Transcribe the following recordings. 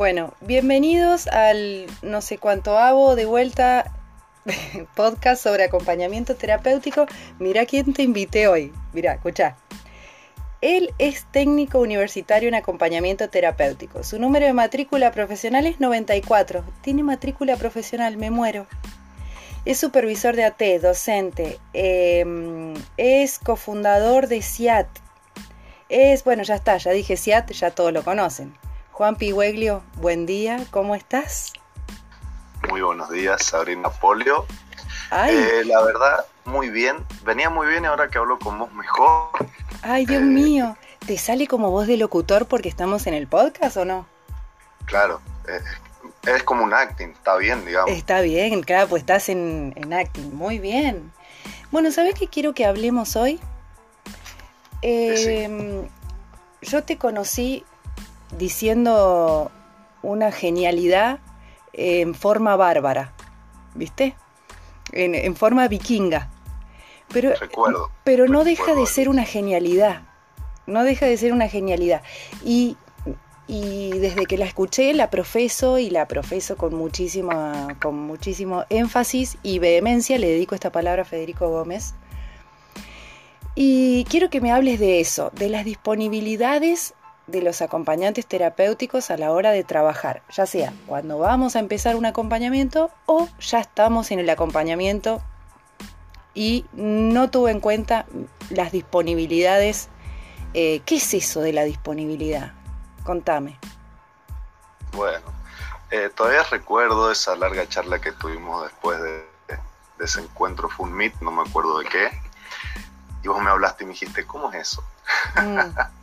Bueno, bienvenidos al no sé cuánto hago de vuelta podcast sobre acompañamiento terapéutico. Mira quién te invité hoy. Mira, escucha. Él es técnico universitario en acompañamiento terapéutico. Su número de matrícula profesional es 94. Tiene matrícula profesional, me muero. Es supervisor de AT, docente. Em, es cofundador de CIAT. Es, bueno, ya está, ya dije CIAT, ya todos lo conocen. Juan Pigüeglio, buen día, ¿cómo estás? Muy buenos días, Sabrina Polio. Eh, la verdad, muy bien. Venía muy bien y ahora que hablo con vos mejor. Ay, Dios eh, mío. ¿Te sale como voz de locutor porque estamos en el podcast o no? Claro, eh, es como un acting, está bien, digamos. Está bien, claro, pues estás en, en acting, muy bien. Bueno, ¿sabes qué quiero que hablemos hoy? Em, yo te conocí diciendo una genialidad en forma bárbara, ¿viste? En, forma vikinga. Pero, pero no deja de ser una genialidad. No deja de ser una genialidad. Y, y, desde que la escuché la profeso y la profeso con, muchísima, con muchísimo énfasis y vehemencia. Le dedico esta palabra a Federico Gómez. Y quiero que me hables de eso, de las disponibilidades de los acompañantes terapéuticos a la hora de trabajar, ya sea cuando vamos a empezar un acompañamiento o ya estamos en el acompañamiento y no tuve en cuenta las disponibilidades. Eh, ¿Qué es eso de la disponibilidad? Contame. Bueno, eh, todavía recuerdo esa larga charla que tuvimos después de, ese encuentro, fue un meet, no me acuerdo de qué, y vos me hablaste y me dijiste, ¿cómo es eso? Mm.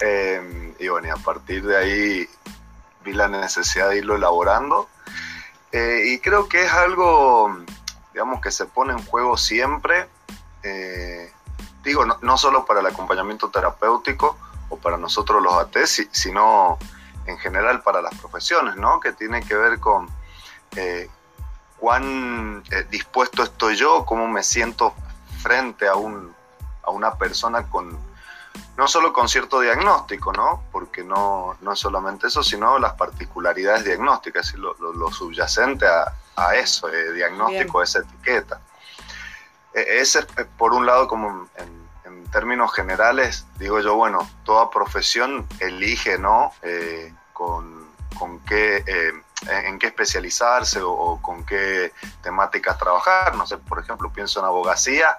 Em, y bueno, y a partir de ahí vi la necesidad de irlo elaborando. Eh, y creo que es algo, digamos, que se pone en juego siempre. Eh, digo, no, solo para el acompañamiento terapéutico o para nosotros los AT, sino en general para las profesiones, ¿no? Que tiene que ver con eh, cuán dispuesto estoy yo, cómo me siento frente a, un, a una persona con, no solo con cierto diagnóstico, ¿no? Porque no, no es solamente eso, sino las particularidades diagnósticas, lo, lo, subyacente a, a eso, eh, diagnóstico, esa etiqueta. E, ese, eh, por un lado, como en, términos generales, digo yo, bueno, toda profesión elige, ¿no? Eh, con, con, qué, en qué especializarse o, o, con qué temáticas trabajar. No sé, por ejemplo, pienso en abogacía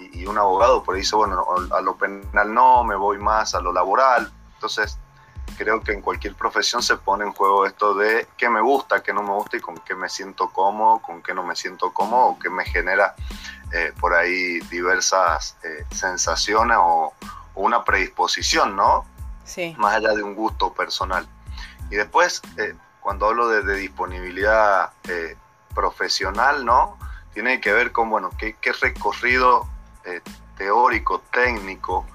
y, un abogado por ahí dice, bueno, a lo penal no, me voy más a lo laboral. Entonces, creo que en cualquier profesión se pone en juego esto de qué me gusta, qué no me gusta y con qué me siento cómodo, con qué no me siento cómodo, o qué me genera eh, por ahí diversas eh, sensaciones o, una predisposición, ¿no? Sí. Más allá de un gusto personal. Y después, eh, cuando hablo de, de disponibilidad profesional, ¿no? Tiene que ver con, bueno, qué, qué recorrido eh, teórico, técnico,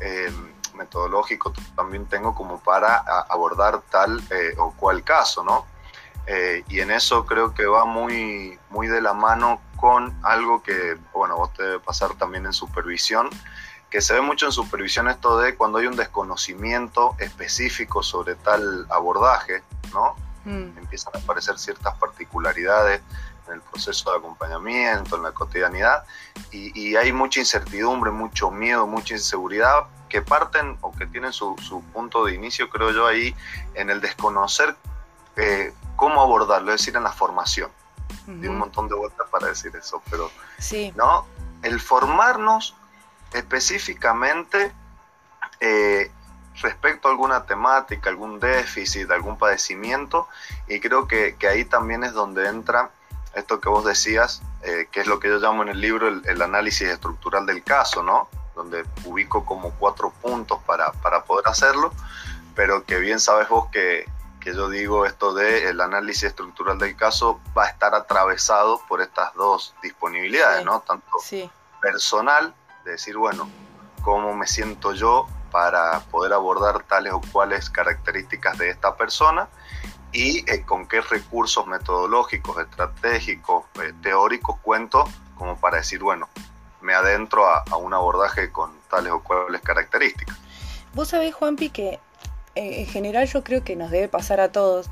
eh, metodológico también tengo como para abordar tal eh, o cual caso, ¿no? y en eso creo que va muy, muy de la mano con algo que, bueno, vos te debe pasar también en supervisión, que se ve mucho en supervisión esto de cuando hay un desconocimiento específico sobre tal abordaje, ¿no? Mm. Empiezan a aparecer ciertas particularidades en el proceso de acompañamiento, en la cotidianidad, y, hay mucha incertidumbre, mucho miedo, mucha inseguridad que parten o que tienen su, punto de inicio, creo yo, ahí en el desconocer eh, cómo abordarlo, es decir, en la formación. Di un montón de vueltas para decir eso, pero sí. ¿no? el formarnos específicamente eh, respecto a alguna temática, algún déficit, algún padecimiento, y creo que, que ahí también es donde entra esto que vos decías, eh, que es lo que yo llamo en el libro el, análisis estructural del caso, ¿no? Donde ubico como cuatro puntos para, para poder hacerlo, pero que bien sabes vos que, que yo digo esto de el análisis estructural del caso va a estar atravesado por estas dos disponibilidades, ¿no? Tanto personal, de decir, bueno, cómo me siento yo para poder abordar tales o cuales características de esta persona, y eh, con qué recursos metodológicos, estratégicos, eh, teóricos cuento como para decir, bueno, me adentro a, un abordaje con tales o cuales características. Vos sabés, Juanpi, que en general yo creo que nos debe pasar a todos,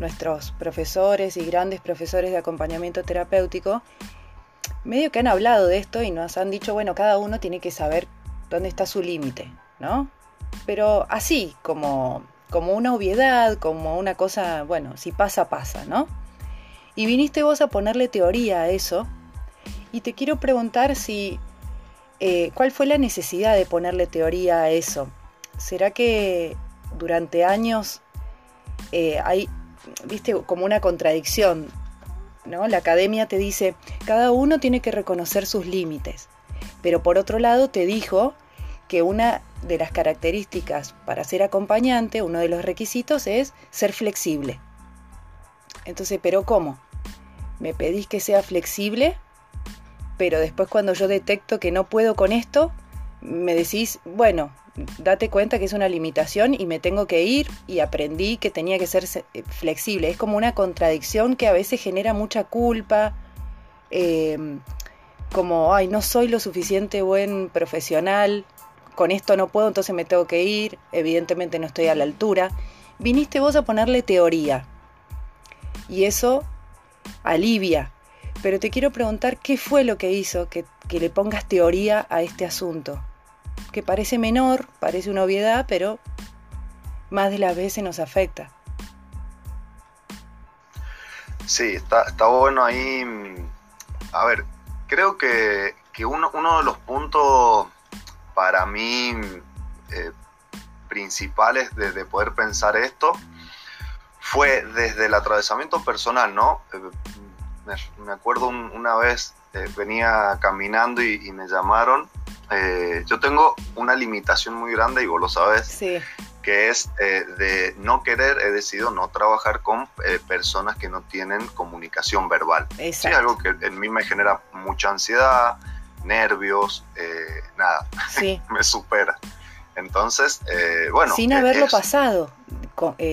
nuestros profesores y grandes profesores de acompañamiento terapéutico, medio que han hablado de esto y nos han dicho, bueno, cada uno tiene que saber dónde está su límite, ¿no? Pero así, como, como una obviedad, como una cosa, bueno, si pasa, pasa, ¿no? Y viniste vos a ponerle teoría a eso, y te quiero preguntar si, eh, ¿cuál fue la necesidad de ponerle teoría a eso? ¿Será que durante años eh, hay, viste, como una contradicción ¿no? La academia te dice, cada uno tiene que reconocer sus límites, pero por otro lado te dijo que una de las características para ser acompañante, uno de los requisitos es ser flexible. Entonces, ¿pero cómo? ¿Me pedís que sea flexible? Pero después cuando yo detecto que no puedo con esto, me decís, bueno, date cuenta que es una limitación y me tengo que ir y aprendí que tenía que ser eh, flexible. Es como una contradicción que a veces genera mucha culpa, em, como, ay, no soy lo suficiente buen profesional, con esto no puedo, entonces me tengo que ir, evidentemente no estoy a la altura. Viniste vos a ponerle teoría y eso alivia. Pero te quiero preguntar qué fue lo que hizo que, que le pongas teoría a este asunto que parece menor, parece una obviedad, pero más de las veces nos afecta. Sí, está, bueno ahí. A ver, creo que, uno, uno, de los puntos para mí eh, principales de, poder pensar esto fue desde el atravesamiento personal, ¿no? Eh, me, acuerdo una vez, eh, venía caminando y me llamaron eh, yo tengo una limitación muy grande y vos lo sabes, que es eh, de no querer, he decidido no trabajar con eh, personas que no tienen comunicación verbal. Es algo que en mí me genera mucha ansiedad, nervios, nada, me supera. Entonces, bueno. Sin haberlo pasado,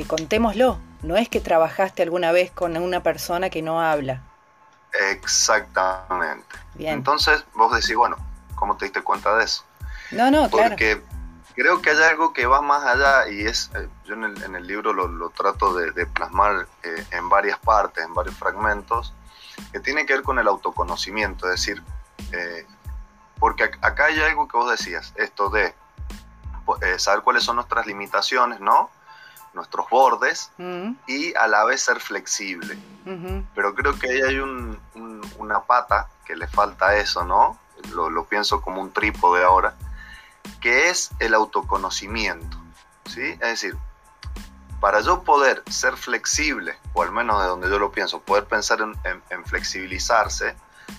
contémoslo, no es que trabajaste alguna vez con una persona que no habla. Exactamente. Bien. Entonces vos decís, bueno, ¿Cómo te diste cuenta de eso? No, no, claro. Porque creo que hay algo que va más allá y es, eh, yo en el, libro lo, trato de, plasmar eh, en varias partes, en varios fragmentos, que tiene que ver con el autoconocimiento, es decir, eh, porque acá hay algo que vos decías, esto de saber cuáles son nuestras limitaciones, ¿no? Nuestros bordes mm. y a la vez ser flexible. Pero creo que ahí hay una pata que le falta a eso, ¿no? lo, pienso como un trípode ahora, que es el autoconocimiento. ¿sí? Es decir, para yo poder ser flexible, o al menos de donde yo lo pienso, poder pensar en, flexibilizarse,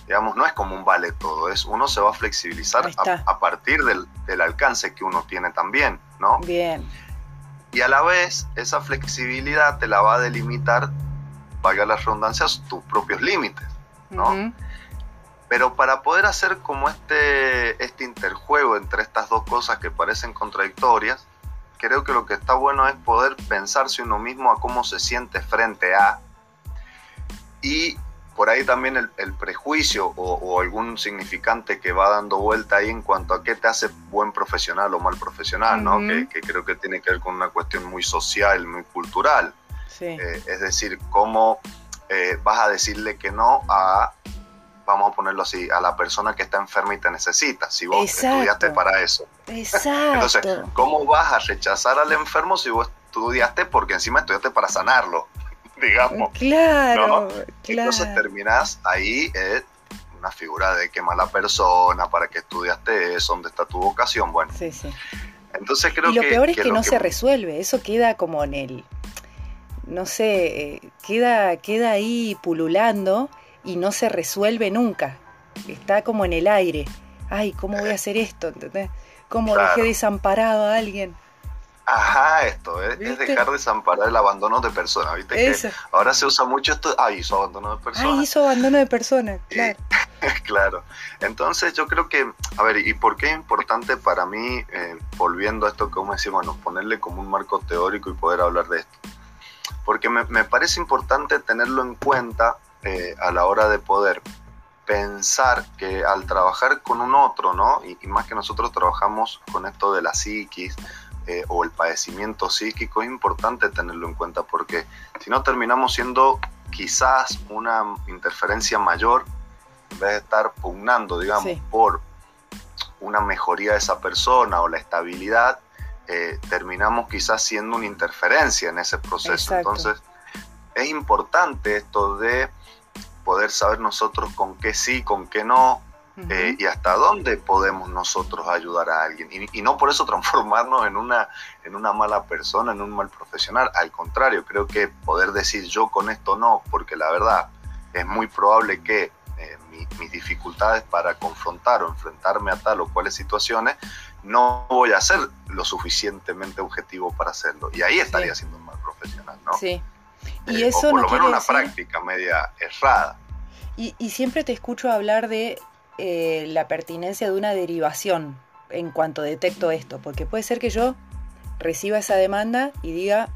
digamos, no es como un vale todo, es uno se va a flexibilizar a, partir del, del, alcance que uno tiene también, ¿no? Bien. Y a la vez, esa flexibilidad te la va a delimitar, valga las redundancias, tus propios límites, ¿no? Pero para poder hacer como este, este interjuego entre estas dos cosas que parecen contradictorias, creo que lo que está bueno es poder pensarse uno mismo a cómo se siente frente a y por ahí también el, prejuicio o, algún significante que va dando vuelta ahí en cuanto a qué te hace buen profesional o mal profesional, ¿no? que, creo que tiene que ver con una cuestión muy social, muy cultural. Eh, es decir, cómo eh, vas a decirle que no a vamos a ponerlo así, a la persona que está enferma y te necesita, si vos estudiaste para eso. Exacto. Entonces, ¿cómo vas a rechazar al enfermo si vos estudiaste porque encima estudiaste para sanarlo? Digamos. Claro, claro. Entonces terminás ahí eh, una figura de qué mala persona, para que estudiaste eso, dónde está tu vocación, bueno. Sí, sí. Entonces creo y lo peor es que, no se resuelve, eso queda como en el, no sé, eh, queda, queda ahí pululando y no se resuelve nunca. Está como en el aire. Ay, ¿cómo voy a hacer esto? ¿Entendés? ¿Cómo dejé desamparado a alguien? Ajá, esto es, dejar desamparar el abandono de personas, ¿viste? Que ahora se usa mucho esto, ay, hizo abandono de personas. Ay, hizo abandono de personas, claro. claro. Entonces yo creo que, a ver, ¿y por qué es importante para mí, eh, volviendo a esto que me decía, bueno, ponerle como un marco teórico y poder hablar de esto? Porque me, me parece importante tenerlo en cuenta eh, a la hora de poder pensar que al trabajar con un otro, ¿no? Y, más que nosotros trabajamos con esto de la psiquis, eh, o el padecimiento psíquico, es importante tenerlo en cuenta porque si no terminamos siendo quizás una interferencia mayor en vez de estar pugnando, digamos, por una mejoría de esa persona o la estabilidad, eh, terminamos quizás siendo una interferencia en ese proceso. Entonces, es importante esto de poder saber nosotros con qué sí, con qué no, eh, y hasta dónde podemos nosotros ayudar a alguien. Y, no por eso transformarnos en una, en una mala persona, en un mal profesional. Al contrario, creo que poder decir yo con esto no, porque la verdad es muy probable que eh, mis dificultades para confrontar o enfrentarme a tal o cuales situaciones, no voy a ser lo suficientemente objetivo para hacerlo. Y ahí estaría siendo un mal profesional, ¿no? Sí. Y eh, eso o por lo menos una práctica media errada. Y, y, siempre te escucho hablar de eh, la pertinencia de una derivación en cuanto detecto esto, porque puede ser que yo reciba esa demanda y diga,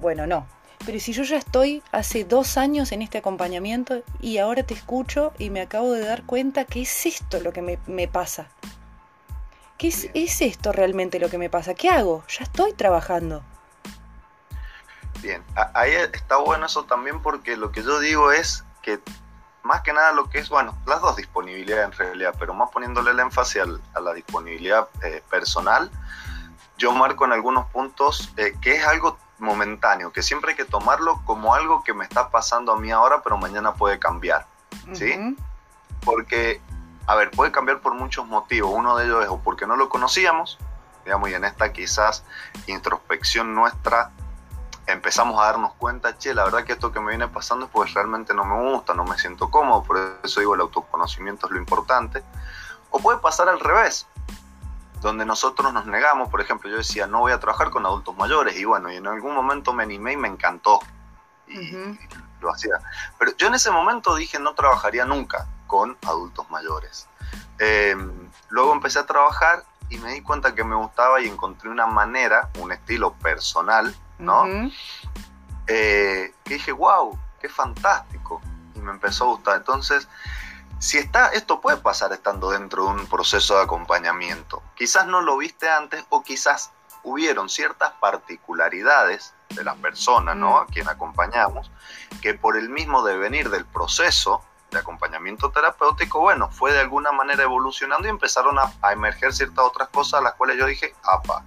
bueno, no. Pero si yo ya estoy hace dos años en este acompañamiento y ahora te escucho y me acabo de dar cuenta que es esto lo que me, pasa. ¿Qué es, es, esto realmente lo que me pasa? ¿Qué hago? Ya estoy trabajando. Bien, ahí está bueno eso también porque lo que yo digo es que más que nada lo que es, bueno, las dos disponibilidades en realidad, pero más poniéndole el énfasis a la disponibilidad eh, personal, yo marco en algunos puntos eh, que es algo momentáneo, que siempre hay que tomarlo como algo que me está pasando a mí ahora, pero mañana puede cambiar, ¿sí? Porque, a ver, puede cambiar por muchos motivos. Uno de ellos es o porque no lo conocíamos, digamos, y en esta quizás introspección nuestra empezamos a darnos cuenta, che, la verdad que esto que me viene pasando es pues realmente no me gusta, no me siento cómodo, por eso digo el autoconocimiento es lo importante. O puede pasar al revés, donde nosotros nos negamos, por ejemplo, yo decía, no voy a trabajar con adultos mayores, y bueno, y en algún momento me animé y me encantó, y, lo hacía. Pero yo en ese momento dije, no trabajaría nunca con adultos mayores. Eh, luego empecé a trabajar y me di cuenta que me gustaba y encontré una manera, un estilo personal, ¿no? Eh, que dije, wow, qué fantástico. Y me empezó a gustar. Entonces, si está, esto puede pasar estando dentro de un proceso de acompañamiento. Quizás no lo viste antes o quizás hubieron ciertas particularidades de la persona, ¿no? A quien acompañamos, que por el mismo devenir del proceso de acompañamiento terapéutico, bueno, fue de alguna manera evolucionando y empezaron a, a emerger ciertas otras cosas a las cuales yo dije, apa,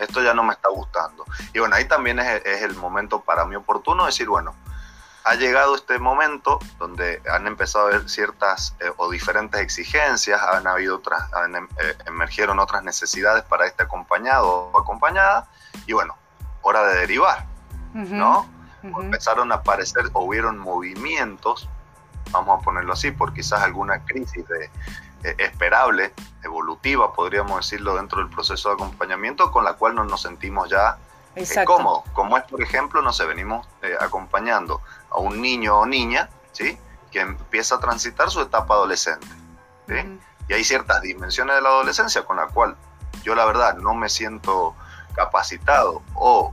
esto ya no me está gustando. Y bueno, ahí también es, el momento para mí oportuno decir, bueno, ha llegado este momento donde han empezado a haber ciertas eh, o diferentes exigencias, han habido otras, han, em, eh, emergieron otras necesidades para este acompañado o acompañada, y bueno, hora de derivar, ¿no? Empezaron a aparecer o hubieron movimientos, vamos a ponerlo así, por quizás alguna crisis de, esperable, evolutiva, podríamos decirlo, dentro del proceso de acompañamiento, con la cual no nos sentimos ya eh, cómodos. Como es, por ejemplo, no sé, venimos eh, acompañando a un niño o niña, ¿sí? Que empieza a transitar su etapa adolescente, Y hay ciertas dimensiones de la adolescencia con la cual yo la verdad no me siento capacitado o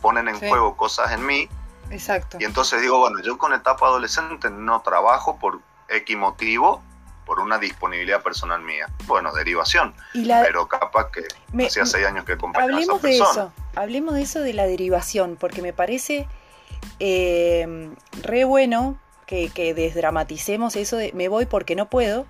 ponen en juego cosas en mí. Exacto. Y entonces digo, bueno, yo con etapa adolescente no trabajo por X motivo por una disponibilidad personal mía. Bueno, derivación. Pero capaz que hacía seis años que acompañaba a esa persona. de eso, hablemos de eso de la derivación, porque me parece eh, re bueno que, que, desdramaticemos eso de me voy porque no puedo,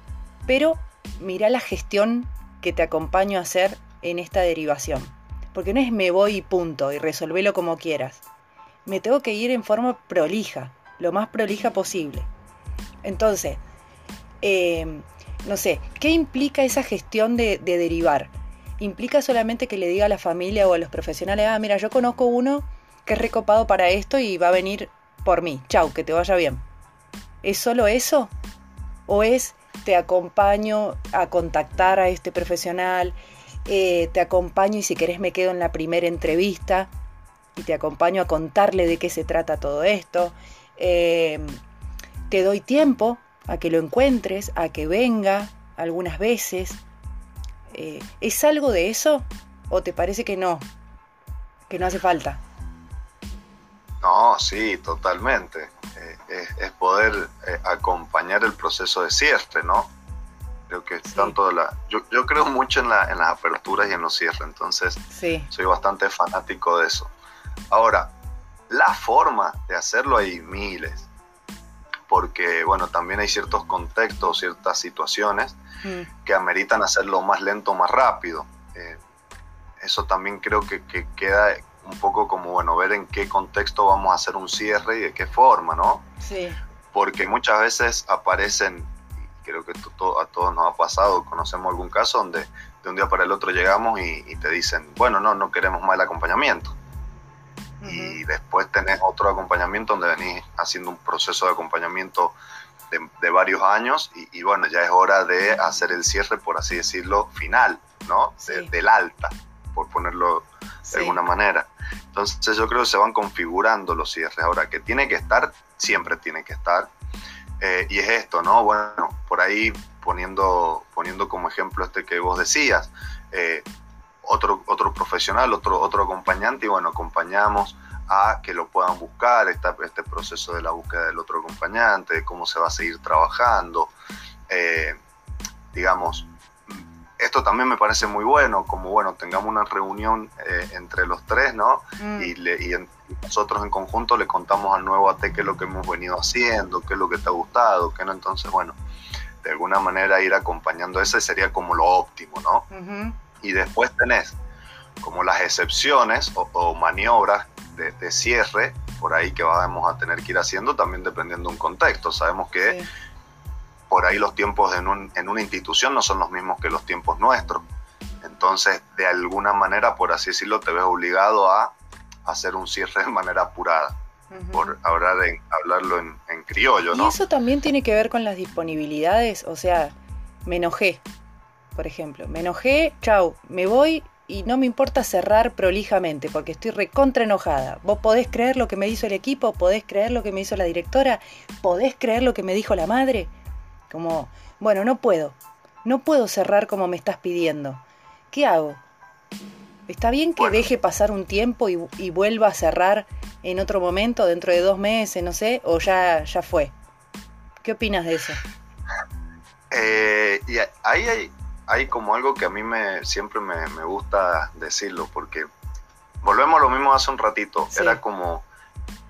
pero mira la gestión que te acompaño a hacer en esta derivación. Porque no es me voy y punto, y resolvelo como quieras. Me tengo que ir en forma prolija, lo más prolija posible. Entonces, Em, no sé, ¿qué implica esa gestión de, derivar? ¿Implica solamente que le diga a la familia o a los profesionales, ah, mira, yo conozco uno que es recopado para esto y va a venir por mí, chau, que te vaya bien? ¿Es solo eso? ¿O es te acompaño a contactar a este profesional, eh, te acompaño y si querés me quedo en la primera entrevista y te acompaño a contarle de qué se trata todo esto? Em, te doy tiempo a que lo encuentres, a que venga algunas veces. Eh, ¿Es algo de eso o te parece que no? Que no hace falta. No, sí, totalmente. Eh, es, poder eh, acompañar el proceso de cierre, ¿no? Creo que tanto la, yo, yo creo mucho en, la, en las aperturas y en los cierres, entonces soy bastante fanático de eso. Ahora, la forma de hacerlo hay miles, porque bueno, también hay ciertos contextos, ciertas situaciones mm. que ameritan hacerlo más lento, más rápido. Eh, eso también creo que, que, queda un poco como, bueno, ver en qué contexto vamos a hacer un cierre y de qué forma, ¿no? Sí. Porque muchas veces aparecen creo que a todos nos ha pasado, conocemos algún caso donde de un día para el otro llegamos y, te dicen, bueno, no, no queremos más el acompañamiento. Y después tenés otro acompañamiento donde venís haciendo un proceso de acompañamiento de, varios años y, bueno, ya es hora de hacer el cierre, por así decirlo, final, ¿no? del alta, por ponerlo de alguna manera. Entonces yo creo que se van configurando los cierres. Ahora, que tiene que estar, siempre tiene que estar. Eh, y es esto, ¿no? Bueno, por ahí poniendo, poniendo como ejemplo este que vos decías, eh, otro, otro profesional, otro, otro acompañante, y bueno, acompañamos a que lo puedan buscar, esta, este proceso de la búsqueda del otro acompañante, de cómo se va a seguir trabajando, eh, digamos, esto también me parece muy bueno, como bueno, tengamos una reunión eh, entre los tres, ¿no? Mm. Y, nosotros en conjunto le contamos al nuevo AT qué es lo que hemos venido haciendo, qué es lo que te ha gustado, qué no. Entonces, bueno, de alguna manera ir acompañando ese sería como lo óptimo, ¿no? Y después tenés como las excepciones o, maniobras de, cierre por ahí que vamos a tener que ir haciendo también dependiendo de un contexto. Sabemos que por ahí los tiempos en, una institución no son los mismos que los tiempos nuestros. Entonces, de alguna manera, por así decirlo, te ves obligado a hacer un cierre de manera apurada, por hablar en, hablarlo en, criollo, ¿no? Y eso también tiene que ver con las disponibilidades, o sea, me enojé, por ejemplo, me enojé, chau, me voy y no me importa cerrar prolijamente porque estoy recontra enojada. Vos podés creer lo que me hizo el equipo, podés creer lo que me hizo la directora, podés creer lo que me dijo la madre. Como, bueno, no puedo, no puedo cerrar como me estás pidiendo. ¿Qué hago? ¿Está bien que deje pasar un tiempo y, vuelva a cerrar en otro momento, dentro de dos meses, no sé, o ya, ya fue? ¿Qué opinas de eso? Eh, y ahí hay, hay como algo que a mí me, siempre me, gusta decirlo, porque volvemos a lo mismo hace un ratito, era como,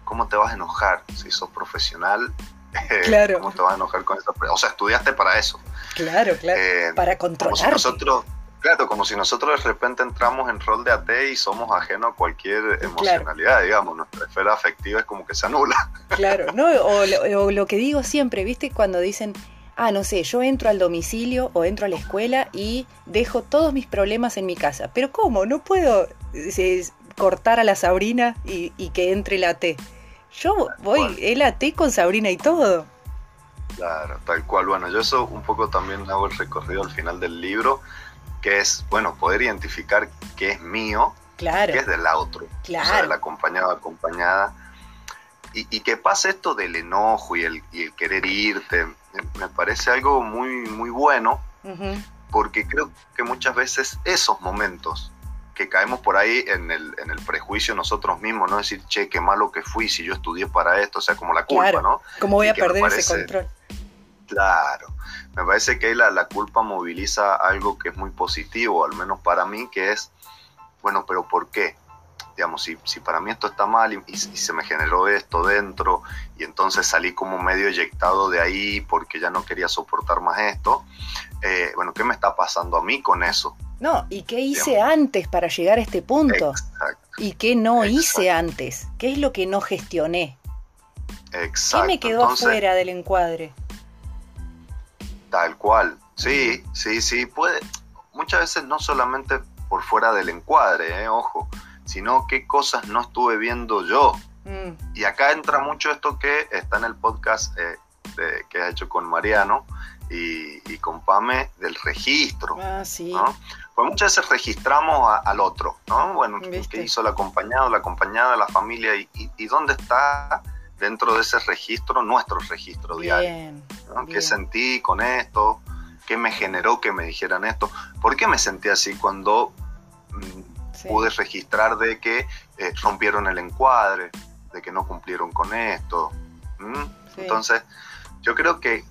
¿cómo te vas a enojar si sos profesional Claro. ¿Cómo te vas a enojar con eso? O sea, estudiaste para eso. Claro, claro. Eh, para controlar. nosotros, claro, como si nosotros de repente entramos en rol de AT y somos ajenos a cualquier emocionalidad, digamos. Nuestra esfera afectiva es como que se anula. Claro, ¿no? O lo, que digo siempre, ¿viste? Cuando dicen, ah, no sé, yo entro al domicilio o entro a la escuela y dejo todos mis problemas en mi casa. Pero ¿cómo? No puedo eh, cortar a la Sabrina y, y que entre la T. Yo voy, él a ti con Sabrina y todo. Claro, tal cual. Bueno, yo eso un poco también hago el recorrido al final del libro, que es, bueno, poder identificar qué es mío, claro. qué es del otro, claro. o sea, del acompañado, acompañada. Y, y, que pase esto del enojo y el, y el querer irte, me parece algo muy, muy bueno, porque creo que muchas veces esos momentos que caemos por ahí en el, en el prejuicio nosotros mismos, ¿no? Decir, che, qué malo que fui si yo estudié para esto, o sea, como la culpa, ¿no? ¿Cómo voy a perder ese control? Claro, me parece que ahí la, la culpa moviliza algo que es muy positivo, al menos para mí, que es, bueno, pero ¿por qué? Digamos, si, si, para mí esto está mal y, y, se me generó esto dentro y entonces salí como medio eyectado de ahí porque ya no quería soportar más esto, eh, bueno, ¿qué me está pasando a mí con eso? No, ¿y qué hice antes para llegar a este punto? ¿Y qué no hice antes? ¿Qué es lo que no gestioné? Exacto. ¿Qué me quedó afuera del encuadre? Tal cual. Sí, sí, sí. Puede. Muchas veces no solamente por fuera del encuadre, eh, ojo, sino qué cosas no estuve viendo yo. Mm. Y acá entra mucho esto que está en el podcast eh, que has hecho con Mariano y, con Pame del registro. Ah, sí. Pues muchas veces registramos al otro, ¿no? Bueno, ¿qué hizo el acompañado, la acompañada, la familia? Y, dónde está dentro de ese registro nuestro registro diario? ¿Qué sentí con esto? ¿Qué me generó que me dijeran esto? ¿Por qué me sentí así cuando pude registrar de que eh, rompieron el encuadre, de que no cumplieron con esto? Entonces, yo creo que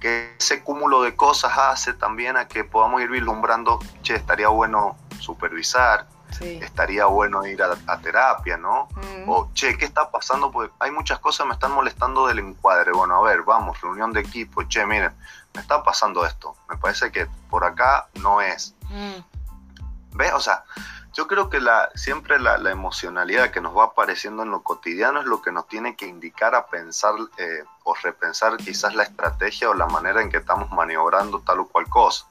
que ese cúmulo de cosas hace también a que podamos ir vislumbrando, che, estaría bueno supervisar, estaría bueno ir a, terapia, ¿no? Mm. O, che, ¿qué está pasando? Porque hay muchas cosas que me están molestando del encuadre. Bueno, a ver, vamos, reunión de equipo, che, miren, me está pasando esto. Me parece que por acá no es. Mm. ¿Ves? O sea, yo creo que la, siempre la, emocionalidad que nos va apareciendo en lo cotidiano es lo que nos tiene que indicar a pensar eh, o repensar quizás la estrategia o la manera en que estamos maniobrando tal o cual cosa.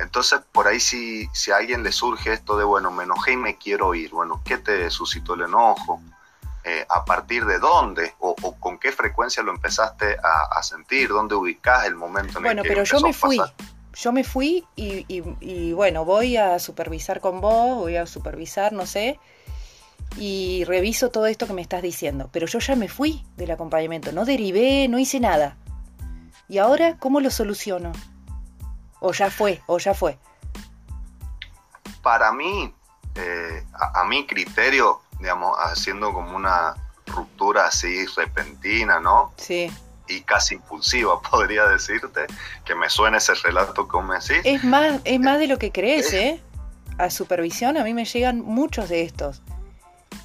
Entonces, por ahí si, si a alguien le surge esto de, bueno, me enojé y me quiero ir, bueno, ¿qué te suscitó el enojo? Eh, ¿A partir de dónde? O, con qué frecuencia lo empezaste a, sentir? ¿Dónde ubicás el momento en el que Bueno, pero yo me fui yo me fui y, bueno, voy a supervisar con vos, voy a supervisar, no sé, y reviso todo esto que me estás diciendo. Pero yo ya me fui del acompañamiento, no derivé, no hice nada. ¿Y ahora cómo lo soluciono? O ya fue, o ya fue. Para mí, eh, a, a, mi criterio, digamos, haciendo como una ruptura así repentina, ¿no? Sí y casi impulsiva, podría decirte, que me suena ese relato que me decís. Es más, es más de lo que crees, ¿eh? A supervisión a mí me llegan muchos de estos.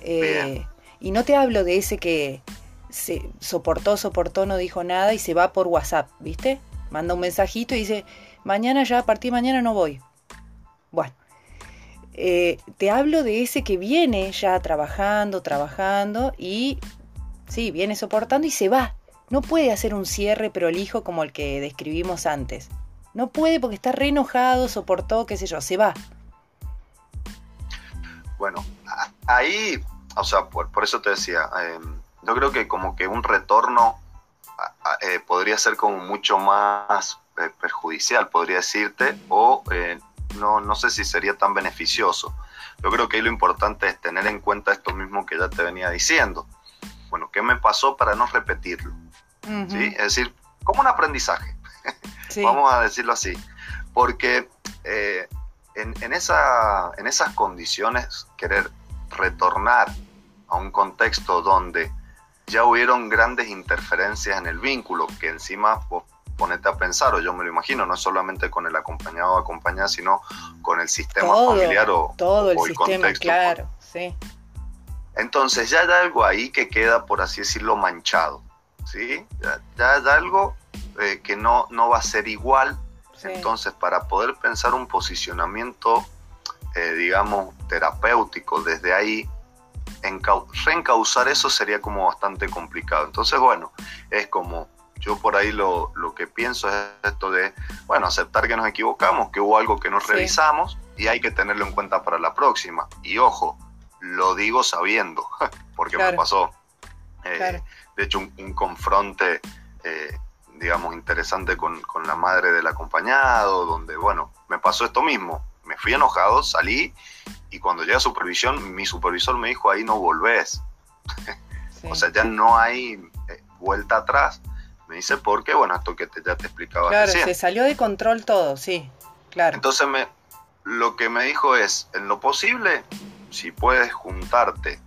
Eh, y no te hablo de ese que se soportó, soportó, no dijo nada y se va por WhatsApp, ¿viste? Manda un mensajito y dice, mañana ya, a partir de mañana no voy. Bueno, eh, te hablo de ese que viene ya trabajando, trabajando y sí, viene soportando y se va, no puede hacer un cierre prolijo como el que describimos antes. No puede porque está re enojado, soportó, qué sé yo, se va. Bueno, ahí, o sea, por, eso te decía, em, yo creo que como que un retorno eh, podría ser como mucho más eh, perjudicial, podría decirte, o eh, no, no sé si sería tan beneficioso. Yo creo que ahí lo importante es tener en cuenta esto mismo que ya te venía diciendo. Bueno, ¿qué me pasó para no repetirlo? Es decir, como un aprendizaje, vamos a decirlo así, porque eh, en, esa, en esas condiciones, querer retornar a un contexto donde ya hubieron grandes interferencias en el vínculo, que encima vos ponete a pensar, o yo me lo imagino, no solamente con el acompañado o acompañada, sino con el sistema familiar o, todo el, sistema, claro, sí. Entonces ya hay algo ahí que queda, por así decirlo, manchado. ¿Sí? Ya, es algo eh, que no, no va a ser igual. Entonces, para poder pensar un posicionamiento, eh, digamos, terapéutico desde ahí, reencauzar eso sería como bastante complicado. Entonces, bueno, es como, yo por ahí lo, que pienso es esto de, bueno, aceptar que nos equivocamos, que hubo algo que no revisamos y hay que tenerlo en cuenta para la próxima. Y ojo, lo digo sabiendo, porque me pasó. Eh, de hecho, un, confronte, eh, digamos, interesante con, la madre del acompañado, donde, bueno, me pasó esto mismo. Me fui enojado, salí y cuando llegué a supervisión, mi supervisor me dijo, ahí no volvés. o sea, ya no hay eh, vuelta atrás. Me dice, ¿por qué? Bueno, esto que te, ya te explicaba. Claro, se salió de control todo, sí, claro. Entonces, me, lo que me dijo es, en lo posible, si puedes juntarte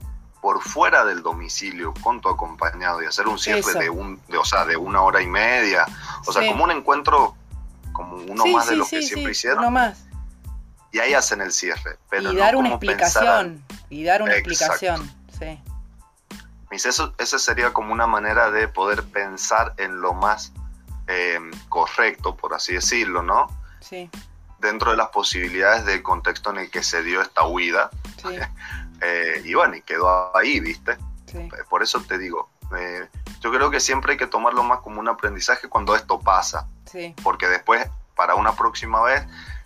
por fuera del domicilio con tu acompañado y hacer un cierre de un de, o sea, de una hora y media, o sea, como un encuentro como uno más de lo que siempre hicieron. Uno más. Y ahí hacen el cierre, pero y dar una explicación, y dar una explicación, sí. Eso, esa sería como una manera de poder pensar en lo más em, correcto, por así decirlo, ¿no? Sí. Dentro de las posibilidades del contexto en el que se dio esta huida. Sí. Eh, y bueno, y quedó ahí, ¿viste? Eh, por eso te digo, eh, yo creo que siempre hay que tomarlo más como un aprendizaje cuando esto pasa. Porque después, para una próxima vez,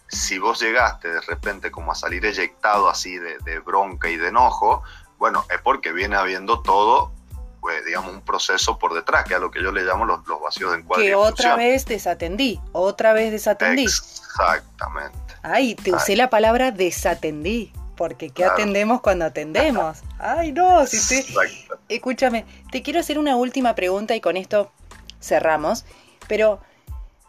si vos llegaste de repente como a salir eyectado así de, bronca y de enojo, bueno, es porque viene habiendo todo, pues, digamos, un proceso por detrás, que es lo que yo le llamo los, vacíos de encuadre. Que otra vez desatendí, otra vez desatendí. Exactamente. Ay, te usé la palabra desatendí porque ¿qué atendemos cuando atendemos? Ay, no, si te... Escúchame, te quiero hacer una última pregunta y con esto cerramos, pero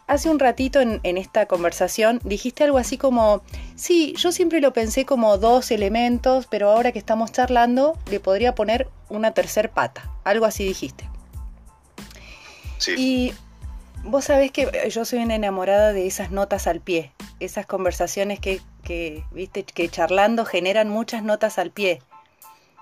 hace un ratito en, esta conversación dijiste algo así como, sí, yo siempre lo pensé como dos elementos, pero ahora que estamos charlando le podría poner una tercer pata, algo así dijiste. Sí. Y vos sabés que yo soy una enamorada de esas notas al pie, esas conversaciones que, que, viste, que charlando generan muchas notas al pie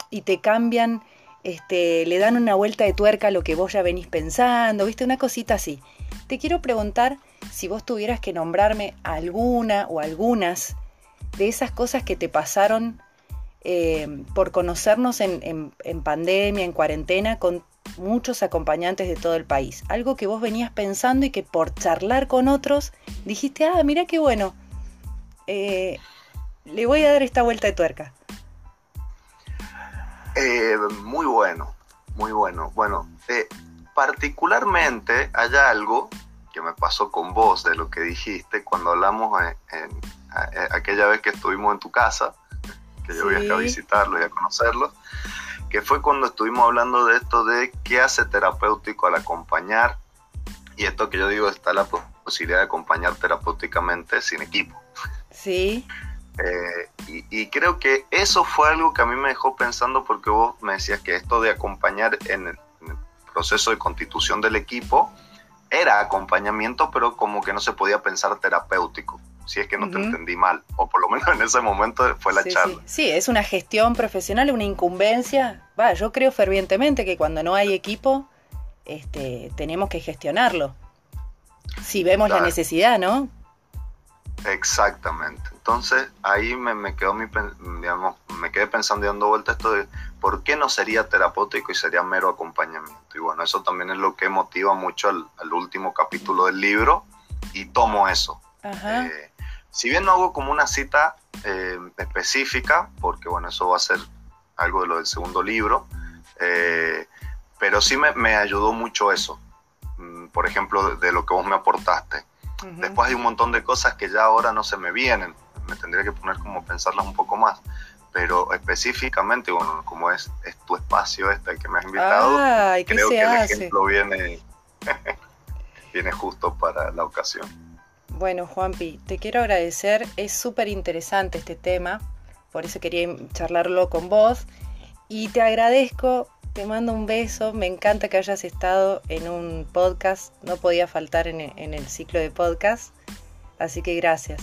y te cambian, este, le dan una vuelta de tuerca a lo que vos ya venís pensando, viste, una cosita así. Te quiero preguntar si vos tuvieras que nombrarme alguna o algunas de esas cosas que te pasaron eh, por conocernos en, en pandemia, en cuarentena, con muchos acompañantes de todo el país. Algo que vos venías pensando y que por charlar con otros dijiste, ah, mira qué bueno, eh, le voy a dar esta vuelta de tuerca. Eh, muy bueno, muy bueno. Bueno, eh, particularmente hay algo que me pasó con vos de lo que dijiste cuando hablamos en, aquella vez que estuvimos en tu casa, que yo voy a visitarlo y a conocerlo que fue cuando estuvimos hablando de esto de qué hace terapéutico al acompañar, y esto que yo digo, está la posibilidad de acompañar terapéuticamente sin equipo. Sí. Eh, y, creo que eso fue algo que a mí me dejó pensando porque vos me decías que esto de acompañar en el proceso de constitución del equipo era acompañamiento, pero como que no se podía pensar terapéutico si es que no te entendí mal, o por lo menos en ese momento fue la charla. Sí. es una gestión profesional, una incumbencia. Va, yo creo fervientemente que cuando no hay equipo, este, tenemos que gestionarlo. Si vemos la necesidad, ¿no? Exactamente. Entonces ahí me, me quedó mi, digamos, me quedé pensando y dando vuelta esto de por qué no sería terapéutico y sería mero acompañamiento. Y bueno, eso también es lo que motiva mucho al, al último capítulo del libro y tomo eso. Ajá. Eh, si bien no hago como una cita eh, específica, porque bueno, eso va a ser algo de lo del segundo libro, eh, pero sí me, ayudó mucho eso, mm, por ejemplo, de, lo que vos me aportaste. Después hay un montón de cosas que ya ahora no se me vienen, me tendría que poner como pensarlas un poco más, pero específicamente, bueno, como es, es tu espacio este el que me has invitado, creo que el ejemplo viene, viene justo para la ocasión. Bueno, Juanpi, te quiero agradecer. Es súper interesante este tema, por eso quería charlarlo con vos. Y te agradezco, te mando un beso. Me encanta que hayas estado en un podcast. No podía faltar en, el ciclo de podcast. Así que gracias.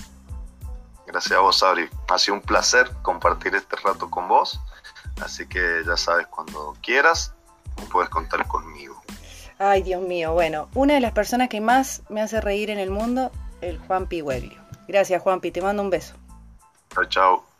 Gracias a vos, Abri. Ha sido un placer compartir este rato con vos. Así que ya sabes, cuando quieras, puedes contar conmigo. Ay, Dios mío. Bueno, una de las personas que más me hace reír en el mundo el Juanpi Weglio. Gracias, Juanpi, te mando un beso. Chao, chao.